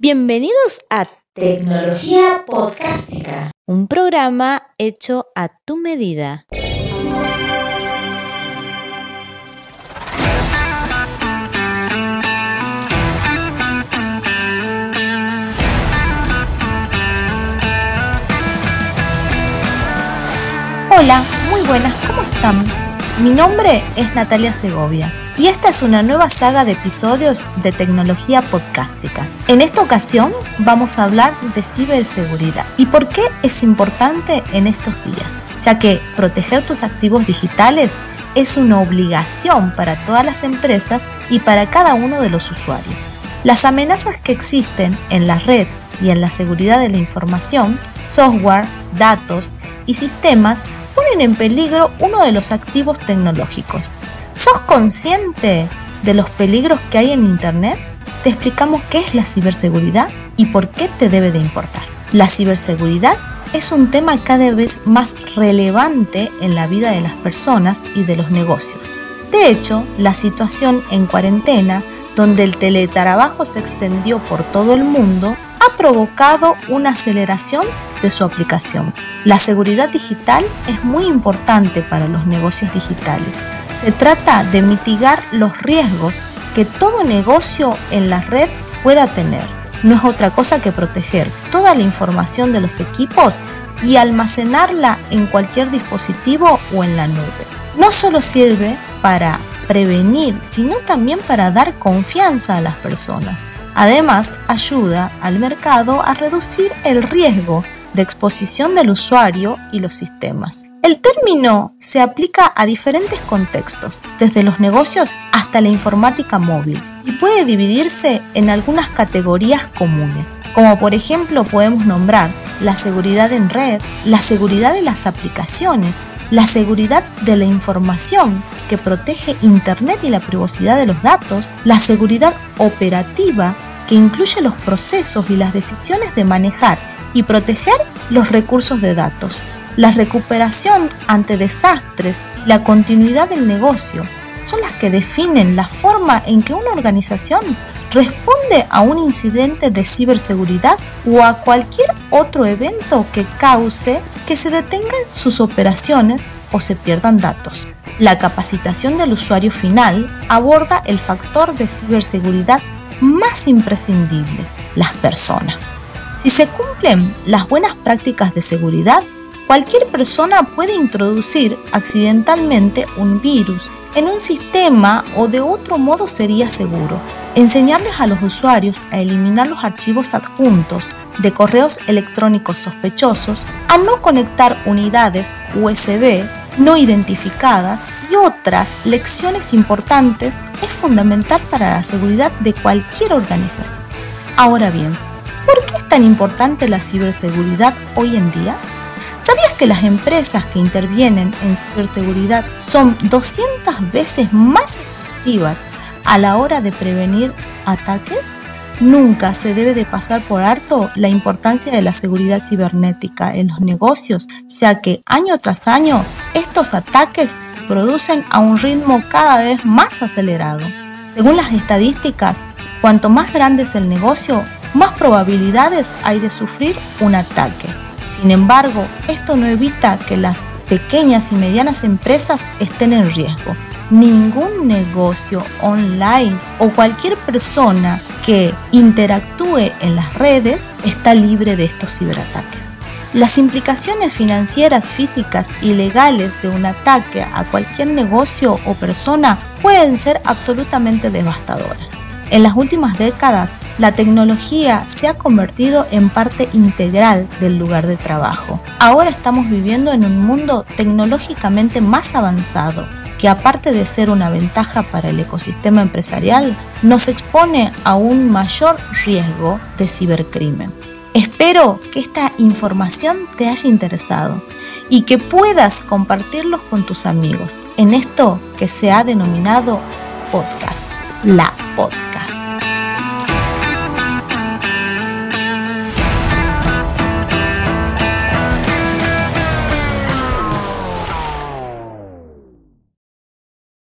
Bienvenidos a Tecnología Podcástica, un programa hecho a tu medida. Hola, muy buenas, ¿cómo están? Mi nombre es Natalia Segovia y esta es una nueva saga de episodios de tecnología podcástica. En esta ocasión vamos a hablar de ciberseguridad y por qué es importante en estos días, ya que proteger tus activos digitales es una obligación para todas las empresas y para cada uno de los usuarios. Las amenazas que existen en la red y en la seguridad de la información, software, datos y sistemas ponen en peligro uno de los activos tecnológicos, ¿Sos consciente de los peligros que hay en Internet? Te explicamos qué es la ciberseguridad y por qué te debe de importar. La ciberseguridad es un tema cada vez más relevante en la vida de las personas y de los negocios. De hecho, la situación en cuarentena, donde el teletrabajo se extendió por todo el mundo, ha provocado una aceleración de su aplicación. La seguridad digital es muy importante para los negocios digitales. Se trata de mitigar los riesgos que todo negocio en la red pueda tener. No es otra cosa que proteger toda la información de los equipos y almacenarla en cualquier dispositivo o en la nube. No solo sirve para prevenir, sino también para dar confianza a las personas. Además, ayuda al mercado a reducir el riesgo de exposición del usuario y los sistemas. El término se aplica a diferentes contextos, desde los negocios hasta la informática móvil, y puede dividirse en algunas categorías comunes, como por ejemplo podemos nombrar la seguridad en red, la seguridad de las aplicaciones, la seguridad de la información que protege Internet y la privacidad de los datos, la seguridad operativa que incluye los procesos y las decisiones de manejar y proteger los recursos de datos, la recuperación ante desastres y la continuidad del negocio son las que definen la forma en que una organización responde a un incidente de ciberseguridad o a cualquier otro evento que cause que se detengan sus operaciones o se pierdan datos. La capacitación del usuario final aborda el factor de ciberseguridad más imprescindible, las personas. Si se cumplen las buenas prácticas de seguridad, cualquier persona puede introducir accidentalmente un virus en un sistema o de otro modo sería seguro. Enseñarles a los usuarios a eliminar los archivos adjuntos de correos electrónicos sospechosos, a no conectar unidades USB no identificadas y otras lecciones importantes es fundamental para la seguridad de cualquier organización. Ahora bien, ¿Por qué es tan importante la ciberseguridad hoy en día? ¿Sabías que las empresas que intervienen en ciberseguridad son 200 veces más efectivas a la hora de prevenir ataques? Nunca se debe de pasar por alto la importancia de la seguridad cibernética en los negocios, ya que año tras año estos ataques se producen a un ritmo cada vez más acelerado. Según las estadísticas, cuanto más grande es el negocio, más probabilidades hay de sufrir un ataque. Sin embargo, esto no evita que las pequeñas y medianas empresas estén en riesgo. Ningún negocio online o cualquier persona que interactúe en las redes está libre de estos ciberataques. Las implicaciones financieras, físicas y legales de un ataque a cualquier negocio o persona pueden ser absolutamente devastadoras. En las últimas décadas, la tecnología se ha convertido en parte integral del lugar de trabajo. Ahora estamos viviendo en un mundo tecnológicamente más avanzado, que aparte de ser una ventaja para el ecosistema empresarial, nos expone a un mayor riesgo de cibercrimen. Espero que esta información te haya interesado y que puedas compartirlos con tus amigos en esto que se ha denominado podcast, la podcast.